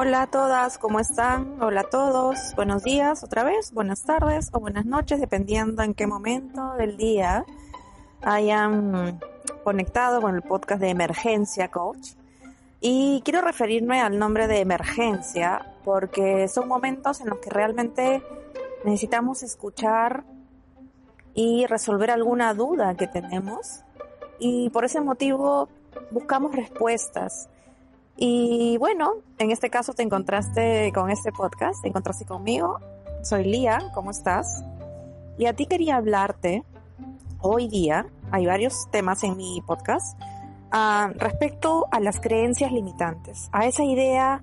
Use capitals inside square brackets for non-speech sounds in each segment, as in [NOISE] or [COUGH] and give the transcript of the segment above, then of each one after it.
Hola a todas, ¿cómo están? Hola a todos, buenos días otra vez, buenas tardes o buenas noches, dependiendo en qué momento del día hayan conectado con el podcast de Emergencia Coach. Y quiero referirme al nombre de emergencia porque son momentos en los que realmente necesitamos escuchar y resolver alguna duda que tenemos. Y por ese motivo buscamos respuestas. Y bueno, en este caso te encontraste con este podcast, te encontraste conmigo. Soy Lía, ¿cómo estás? Y a ti quería hablarte hoy día, hay varios temas en mi podcast, uh, respecto a las creencias limitantes, a esa idea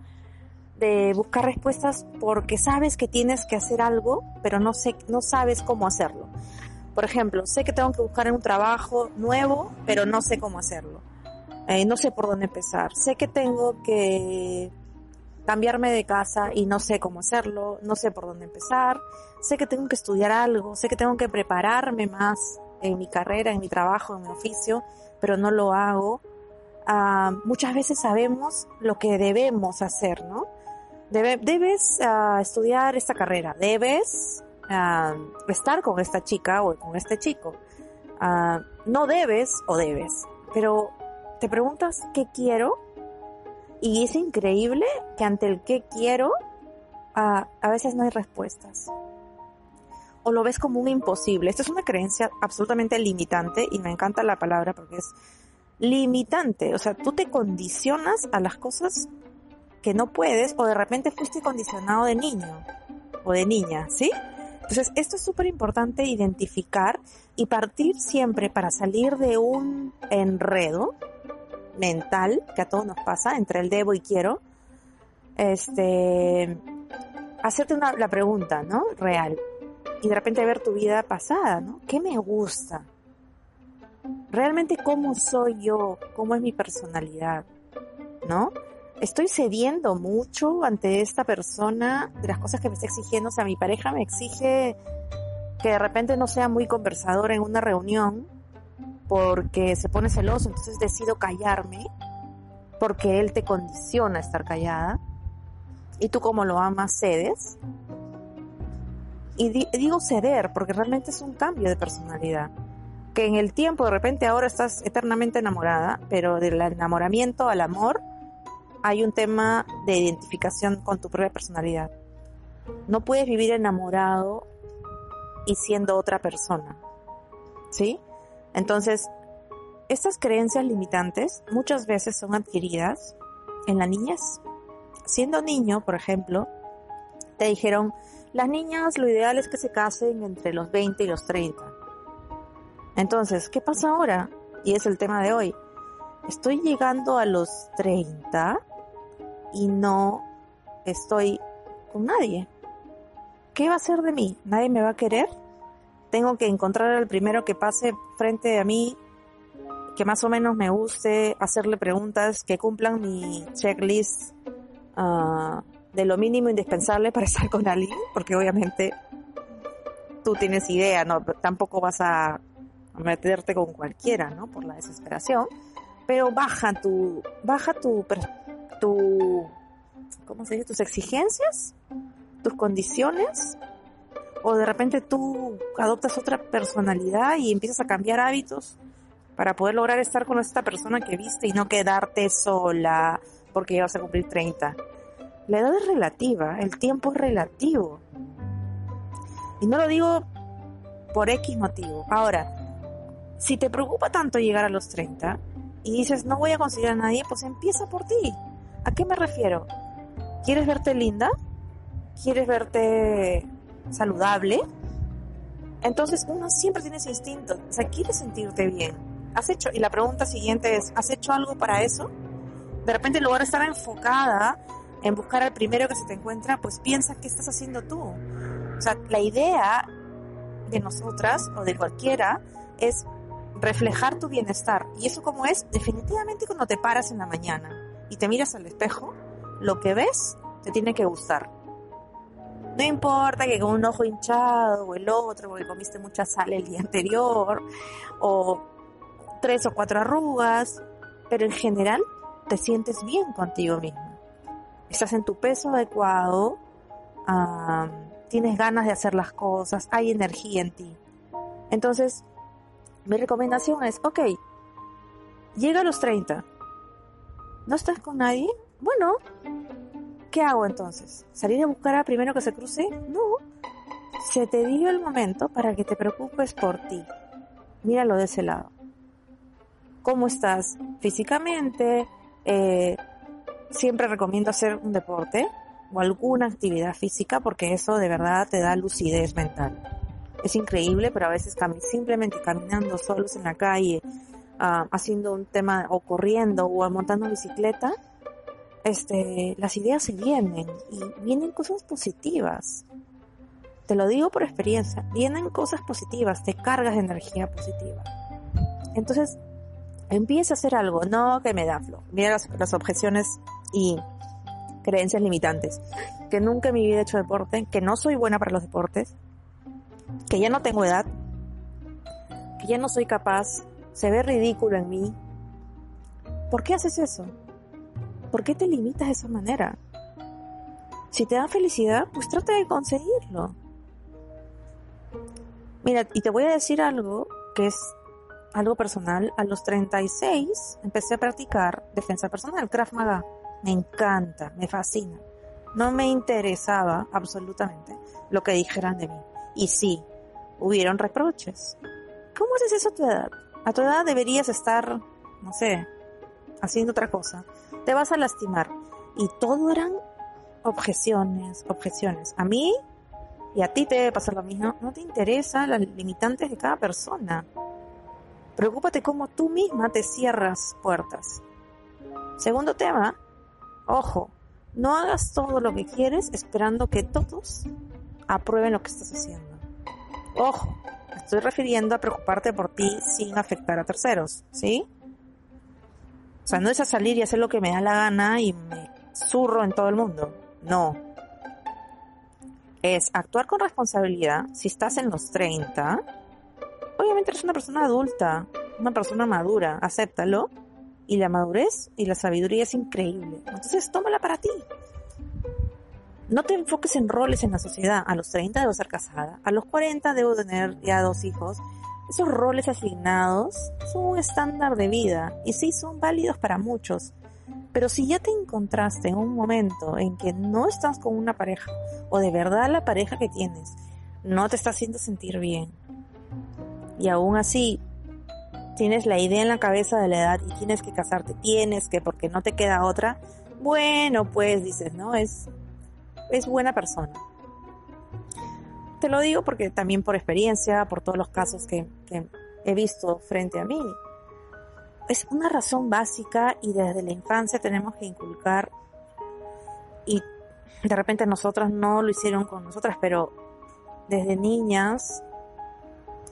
de buscar respuestas porque sabes que tienes que hacer algo, pero no sé, no sabes cómo hacerlo. Por ejemplo, sé que tengo que buscar un trabajo nuevo, pero no sé cómo hacerlo eh, no sé por dónde empezar. Sé que tengo que cambiarme de casa y no sé cómo hacerlo, no sé por dónde empezar, sé que tengo que estudiar algo, sé que tengo que prepararme más en mi carrera, en mi trabajo, en mi oficio, pero no lo hago. Ah, muchas veces sabemos lo que debemos hacer, ¿no? debes uh, estudiar esta carrera, debes uh, estar con esta chica o con este chico. no debes o debes, pero te preguntas qué quiero y es increíble que ante el qué quiero a, a veces no hay respuestas. O lo ves como un imposible. Esto es una creencia absolutamente limitante y me encanta la palabra porque es limitante. O sea, tú te condicionas a las cosas que no puedes o de repente fuiste condicionado de niño o de niña, ¿sí? Entonces, esto es súper importante identificar y partir siempre para salir de un enredo mental que a todos nos pasa entre el debo y quiero, este, hacerte una, la pregunta, ¿no? Real. Y de repente ver tu vida pasada, ¿no? ¿Qué me gusta? Realmente cómo soy yo, cómo es mi personalidad, ¿no? Estoy cediendo mucho ante esta persona de las cosas que me está exigiendo. O sea, mi pareja me exige que de repente no sea muy conversador en una reunión porque se pone celoso, entonces decido callarme porque él te condiciona a estar callada y tú como lo amas cedes. Y digo ceder porque realmente es un cambio de personalidad. Que en el tiempo de repente ahora estás eternamente enamorada, pero del enamoramiento al amor hay un tema de identificación con tu propia personalidad. No puedes vivir enamorado y siendo otra persona. ¿Sí? Entonces, estas creencias limitantes muchas veces son adquiridas en la niñez. Siendo niño, por ejemplo, te dijeron, las niñas lo ideal es que se casen entre los 20 y los 30. Entonces, ¿qué pasa ahora? Y es el tema de hoy. Estoy llegando a los 30 y no estoy con nadie. ¿Qué va a ser de mí? ¿Nadie me va a querer? Tengo que encontrar al primero que pase frente a mí, que más o menos me guste, hacerle preguntas que cumplan mi checklist uh, de lo mínimo indispensable para estar con alguien, porque obviamente tú tienes idea, no, tampoco vas a, meterte con cualquiera, ¿no? Por la desesperación, pero baja tu, baja tu, tu, ¿cómo se dice? Tus exigencias, tus condiciones o de repente tú adoptas otra personalidad y empiezas a cambiar hábitos para poder lograr estar con esta persona que viste y no quedarte sola porque ya vas a cumplir 30. La edad es relativa, el tiempo es relativo. Y no lo digo por X motivo. Ahora, si te preocupa tanto llegar a los 30 y dices no voy a conseguir a nadie, pues empieza por ti. ¿A qué me refiero? ¿Quieres verte linda? ¿Quieres verte saludable, entonces uno siempre tiene ese instinto, o sea, quiere sentirte bien. ¿Has hecho? Y la pregunta siguiente es, ¿has hecho algo para eso? De repente, en lugar de estar enfocada en buscar al primero que se te encuentra, pues piensa qué estás haciendo tú. O sea, la idea de nosotras o de cualquiera es reflejar tu bienestar. Y eso como es, definitivamente cuando te paras en la mañana y te miras al espejo, lo que ves te tiene que gustar. No importa que con un ojo hinchado o el otro porque comiste mucha sal el día anterior o tres o cuatro arrugas, pero en general te sientes bien contigo mismo. estás en tu peso adecuado, tienes ganas de hacer las cosas, hay energía en ti. Entonces, mi recomendación es, ok, llega a los 30, ¿no estás con nadie? Bueno, ¿qué hago entonces? ¿Salir a buscar a primero que se cruce? No, se te dio el momento para que te preocupes por ti. Míralo de ese lado. ¿Cómo estás físicamente? Eh, siempre recomiendo hacer un deporte o alguna actividad física porque eso de verdad te da lucidez mental. Es increíble, pero a veces simplemente caminando solos en la calle, ah, haciendo un tema o corriendo o montando bicicleta, este, las ideas se vienen y vienen cosas positivas. Te lo digo por experiencia, vienen cosas positivas, te cargas de energía positiva. Entonces, empieza a hacer algo, no que me da flow. Mira las objeciones y creencias limitantes. Que nunca en mi vida he hecho deporte, que no soy buena para los deportes, que ya no tengo edad, que ya no soy capaz, se ve ridículo en mí. ¿Por qué haces eso? ¿Por qué te limitas de esa manera? Si te da felicidad, pues trata de conseguirlo. Mira, y te voy a decir algo que es algo personal. A los 36 empecé a practicar defensa personal, Krav Maga. Me encanta, me fascina. No me interesaba absolutamente lo que dijeran de mí. Y sí, hubieron reproches. ¿Cómo haces eso a tu edad? A tu edad deberías estar, no sé, haciendo otra cosa. Te vas a lastimar. Y todo eran objeciones, objeciones. A mí y a ti te debe pasar lo mismo. No te interesan las limitantes de cada persona. Preocúpate cómo tú misma te cierras puertas. Segundo tema, Ojo, no hagas todo lo que quieres esperando que todos aprueben lo que estás haciendo. Ojo, estoy refiriendo a preocuparte por ti sin afectar a terceros, ¿sí? O sea, no es a salir y hacer lo que me da la gana y me zurro en todo el mundo. No. Es actuar con responsabilidad si estás en los 30. Obviamente eres una persona adulta, una persona madura, acéptalo y la madurez y la sabiduría es increíble. Entonces, tómala para ti. No te enfoques en roles en la sociedad. A los 30 debo ser casada, a los 40 debo tener ya dos hijos. Esos roles asignados son un estándar de vida y sí son válidos para muchos. Pero si ya te encontraste en un momento en que no estás con una pareja o de verdad la pareja que tienes no te está haciendo sentir bien y aún así tienes la idea en la cabeza de la edad y tienes que casarte, tienes que porque no te queda otra, bueno, pues dices, ¿no? Es, es buena persona. Te lo digo porque también por experiencia, por todos los casos que, he visto frente a mí. Es una razón básica y desde la infancia tenemos que inculcar y de repente nosotras no lo hicieron con nosotras, pero desde niñas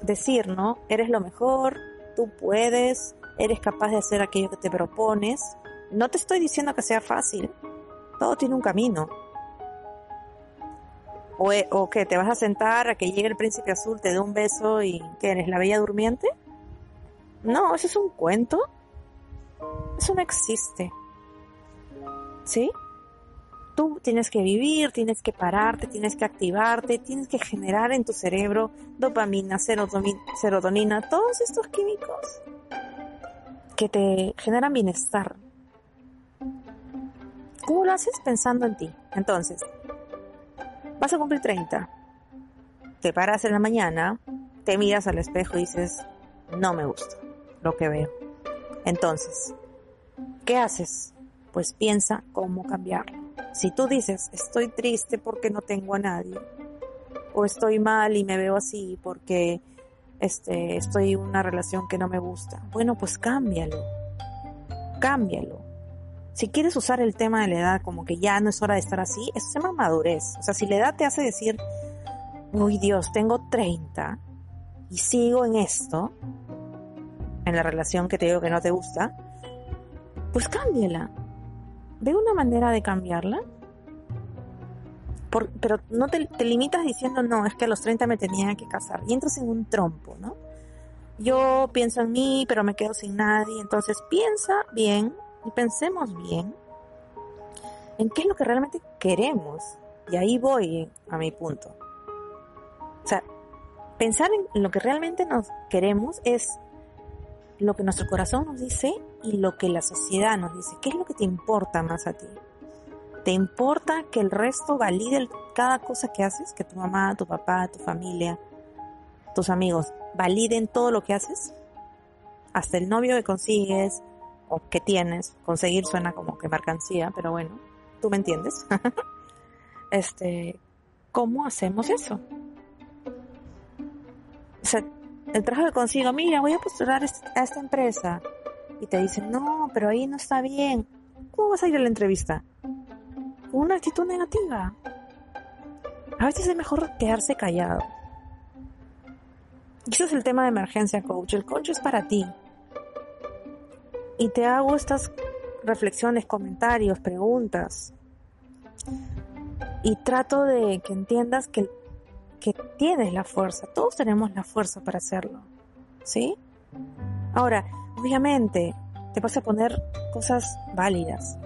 decir, ¿no? Eres lo mejor, tú puedes, eres capaz de hacer aquello que te propones. No te estoy diciendo que sea fácil, todo tiene un camino. O, e, o que te vas a sentar a que llegue el príncipe azul, te dé un beso y que eres la bella durmiente. No, eso es un cuento. Eso no existe. ¿Sí? Tú tienes que vivir, tienes que pararte, tienes que activarte, tienes que generar en tu cerebro dopamina, serotonina, todos estos químicos que te generan bienestar. ¿Cómo lo haces? Pensando en ti. Entonces, vas a cumplir 30. Te paras en la mañana, te miras al espejo y dices, no me gusta lo que veo. Entonces, ¿qué haces? Pues piensa cómo cambiarlo. Si tú dices, estoy triste porque no tengo a nadie, o estoy mal y me veo así porque este, estoy en una relación que no me gusta, bueno, pues cámbialo, cámbialo. Si quieres usar el tema de la edad como que ya no es hora de estar así, eso se llama madurez. O sea, si la edad te hace decir, uy Dios, tengo 30 y sigo en esto, en la relación que te digo que no te gusta, pues cámbiala ve una manera de cambiarla. pero no te, limitas diciendo, no, es que a los 30 me tenía que casar. Y entras en un trompo, ¿no? Yo pienso en mí, pero me quedo sin nadie. Entonces piensa bien y pensemos bien. en qué es lo que realmente queremos. Y ahí voy a mi punto. O sea, pensar en lo que realmente nos queremos es lo que nuestro corazón nos dice y lo que la sociedad nos dice. ¿Qué es lo que te importa más a ti? ¿Te importa que el resto valide cada cosa que haces? Que tu mamá, tu papá, tu familia, tus amigos validen todo lo que haces? Hasta el novio que consigues o que tienes. Conseguir suena como que mercancía, pero bueno, tú me entiendes. [LAUGHS] este, ¿cómo hacemos eso? O sea, el trabajo que consigo, mira, voy a postular a esta empresa. Y te dicen, no, pero ahí no está bien. ¿Cómo vas a ir a la entrevista? Con una actitud negativa. A veces es mejor quedarse callado. Y ese es el tema de emergencia coach. El coach es para ti. Y te hago estas reflexiones, comentarios, preguntas. Y trato de que entiendas que, que tienes la fuerza. Todos tenemos la fuerza para hacerlo. ¿Sí? Ahora, obviamente, te vas a poner cosas válidas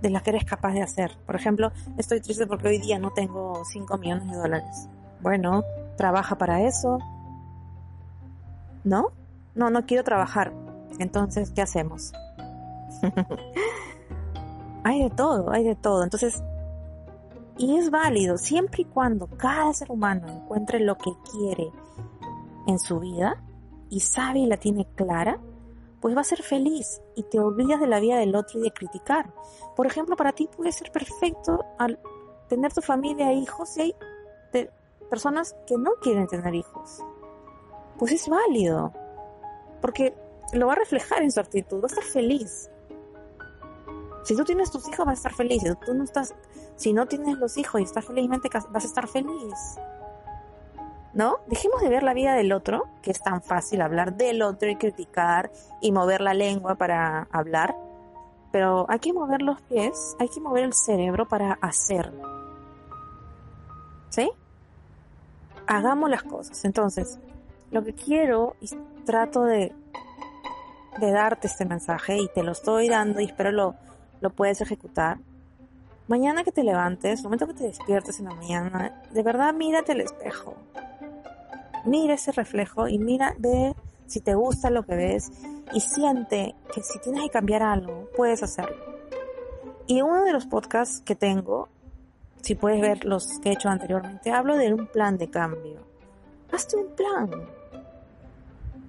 de las que eres capaz de hacer. Por ejemplo, estoy triste porque hoy día no tengo 5 millones de dólares. Bueno, trabaja para eso. ¿No? No, no quiero trabajar. Entonces, ¿qué hacemos? [LAUGHS] hay de todo, hay de todo. Entonces, y es válido siempre y cuando cada ser humano encuentre lo que quiere en su vida y sabe y la tiene clara, pues va a ser feliz y te olvidas de la vida del otro y de criticar. Por ejemplo, para ti puede ser perfecto tener tu familia hijos y hay personas que no quieren tener hijos. Pues es válido, porque lo va a reflejar en su actitud, va a estar feliz. Si tú tienes tus hijos, vas a estar feliz. Si tú no estás, si no tienes los hijos y estás felizmente, vas a estar feliz. ¿No? Dejemos de ver la vida del otro, que es tan fácil hablar del otro y criticar y mover la lengua para hablar. Pero hay que mover los pies, hay que mover el cerebro para hacer. ¿Sí? Hagamos las cosas. Entonces, lo que quiero y trato de de darte este mensaje y te lo estoy dando y espero lo, lo puedes ejecutar. Mañana que te levantes, el momento que te despiertes en la mañana, de verdad mírate el espejo. Mira ese reflejo y mira, ve si te gusta lo que ves y siente que si tienes que cambiar algo, puedes hacerlo. Y uno de los podcasts que tengo, si puedes ver los que he hecho anteriormente, hablo de un plan de cambio. Hazte un plan.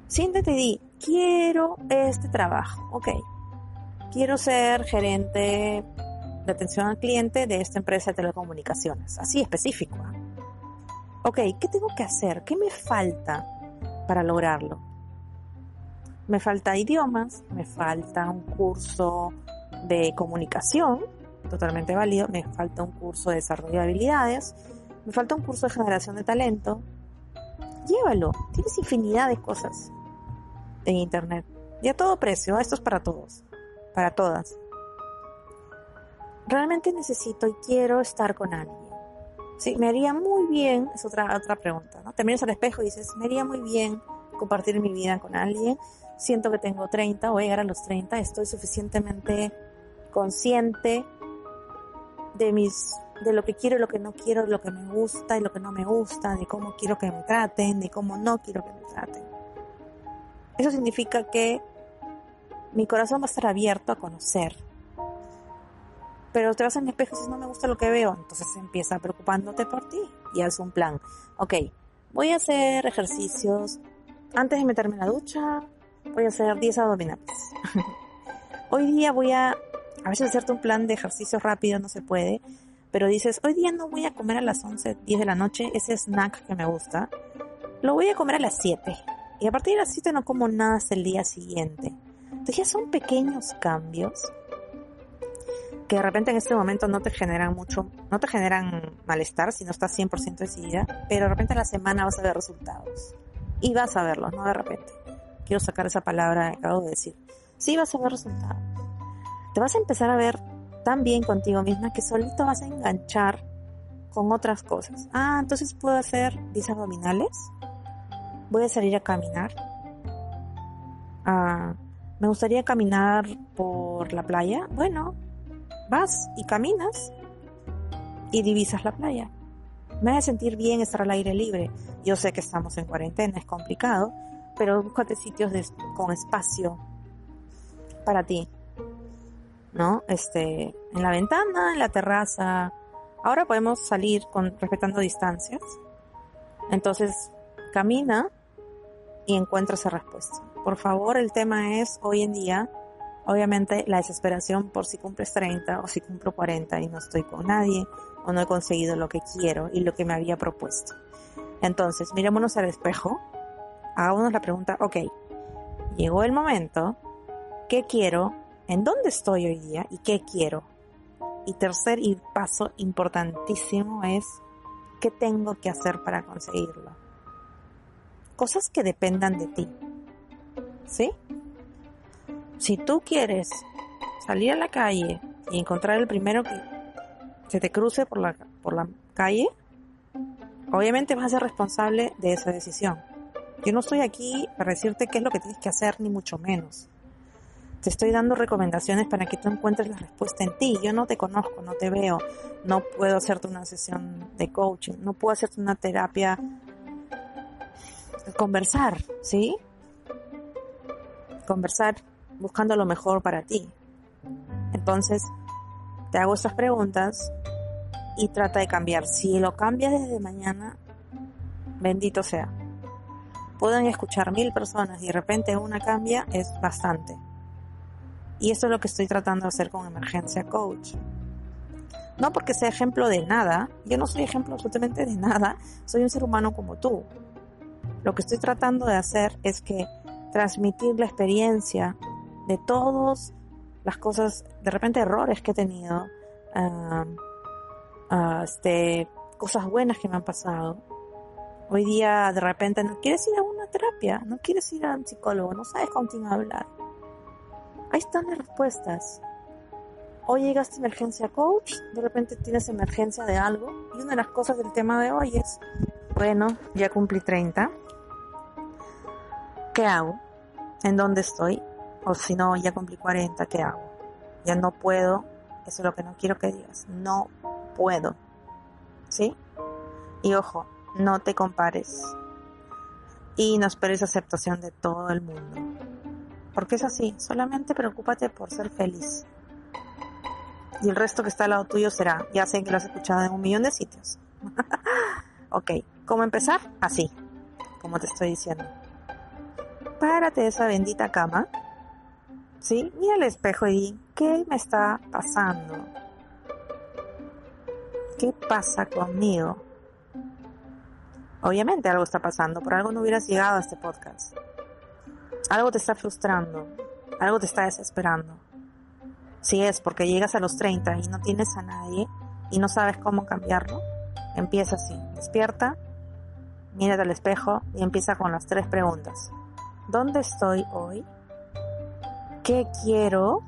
Siéntate y di, quiero este trabajo, ok. Quiero ser gerente de atención al cliente de esta empresa de telecomunicaciones, así específico. ¿ah? Ok, ¿qué tengo que hacer? ¿Qué me falta para lograrlo? Me falta idiomas, me falta un curso de comunicación, totalmente válido, me falta un curso de desarrollo de habilidades, me falta un curso de generación de talento. Llévalo, tienes infinidad de cosas en Internet. Y a todo precio, esto es para todos, para todas. Realmente necesito y quiero estar con alguien. Sí, me haría muy bien, es otra, otra pregunta, ¿no? Te miras al espejo y dices, me haría muy bien compartir mi vida con alguien. Siento que tengo 30, voy a llegar a los 30, estoy suficientemente consciente de mis de lo que quiero y lo que no quiero, lo que me gusta y lo que no me gusta, de cómo quiero que me traten, de cómo no quiero que me traten. Eso significa que mi corazón va a estar abierto a conocer. Pero te vas en espejo y no me gusta lo que veo. Entonces empieza preocupándote por ti y haz un plan. Ok, voy a hacer ejercicios. Antes de meterme en la ducha, voy a hacer 10 abdominales. [LAUGHS] hoy día voy a, a veces hacerte un plan de ejercicio rápido no se puede, pero dices, hoy día no voy a comer a las 11, 10 de la noche, ese snack que me gusta. Lo voy a comer a las 7 y a partir de las 7 no como nada hasta el día siguiente. Entonces ya son pequeños cambios que de repente en este momento no te generan mucho, no te generan malestar si no estás 100% decidida, pero de repente en la semana vas a ver resultados. Y vas a verlos, no de repente. Quiero sacar esa palabra que acabo de decir. Sí vas a ver resultados. Te vas a empezar a ver tan bien contigo misma que solito vas a enganchar con otras cosas. Ah, entonces puedo hacer 10 abdominales voy a salir a caminar. Ah, me gustaría caminar por la playa. Bueno, vas y caminas y divisas la playa. Me hace sentir bien estar al aire libre. Yo sé que estamos en cuarentena, es complicado, pero búscate sitios con espacio para ti. ¿No? Este, en la ventana, en la terraza. Ahora podemos salir con respetando distancias. Entonces, camina y encuentra esa respuesta. Por favor, el tema es hoy en día, obviamente, la desesperación por si cumples 30 o si cumplo 40 y no estoy con nadie o no he conseguido lo que quiero y lo que me había propuesto. Entonces, mirémonos al espejo, hagámonos la pregunta, ok, llegó el momento, ¿qué quiero? ¿En dónde estoy hoy día? ¿Y qué quiero? Y tercer y paso importantísimo es, ¿qué tengo que hacer para conseguirlo? Cosas que dependan de ti. ¿Sí? Si tú quieres salir a la calle y encontrar el primero que se te cruce por la, por la calle, obviamente vas a ser responsable de esa decisión. Yo no estoy aquí para decirte qué es lo que tienes que hacer, ni mucho menos. Te estoy dando recomendaciones para que tú encuentres la respuesta en ti. Yo no te conozco, no te veo, no puedo hacerte una sesión de coaching, no puedo hacerte una terapia. Conversar, ¿sí? Conversar buscando lo mejor para ti. Entonces, te hago estas preguntas y trata de cambiar. Si lo cambias desde mañana, bendito sea. Pueden escuchar mil personas y de repente una cambia, es bastante. Y eso es lo que estoy tratando de hacer con Emergencia Coach. No porque sea ejemplo de nada, yo no soy ejemplo absolutamente de nada, soy un ser humano como tú. Lo que estoy tratando de hacer es que transmitir la experiencia de todos las cosas, de repente errores que he tenido, este, cosas buenas que me han pasado. Hoy día de repente no quieres ir a una terapia, no quieres ir a un psicólogo, no sabes con quién hablar. Ahí están las respuestas. Hoy llegaste emergencia coach, de repente tienes emergencia de algo y una de las cosas del tema de hoy es, bueno, ya cumplí 30. ¿Qué hago? ¿En dónde estoy? O si no, ya cumplí 40, ¿qué hago? Ya no puedo. Eso es lo que no quiero que digas. No puedo. ¿Sí? Y ojo, no te compares. Y no esperes aceptación de todo el mundo. Porque es así. Solamente preocúpate por ser feliz. Y el resto que está al lado tuyo será. Ya sé que lo has escuchado en un millón de sitios. [LAUGHS] ok, ¿cómo empezar? Así. Como te estoy diciendo. Párate de esa bendita cama ¿sí? Mira al espejo y ¿qué me está pasando? ¿Qué pasa conmigo? Obviamente algo está pasando, por algo no hubieras llegado a este podcast. Algo te está frustrando, algo te está desesperando. Si es porque llegas a los 30 y no tienes a nadie y no sabes cómo cambiarlo, empieza así. Despierta, mírate al espejo y empieza con las tres preguntas. ¿Dónde estoy hoy? qué quiero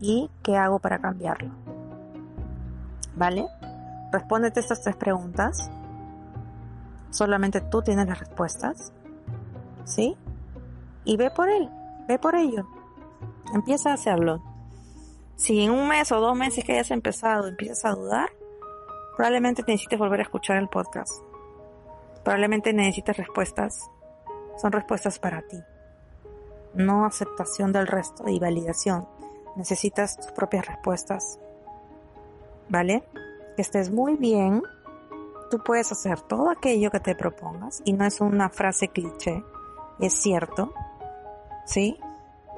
y qué hago para cambiarlo. ¿Vale? Respóndete estas tres preguntas. Solamente tú tienes las respuestas. ¿Sí? Y ve por él, ve por ello. Empieza a hacerlo. Si en un mes o dos meses que hayas empezado empiezas a dudar, probablemente necesites volver a escuchar el podcast. Probablemente necesites respuestas. Son respuestas para ti no aceptación del resto y validación. Necesitas tus propias respuestas. ¿Vale? Que estés muy bien. Tú puedes hacer todo aquello que te propongas y no es una frase cliché, es cierto. ¿Sí?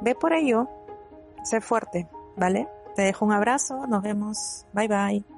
Ve por ello. Sé fuerte, ¿vale? Te dejo un abrazo, nos vemos. Bye bye.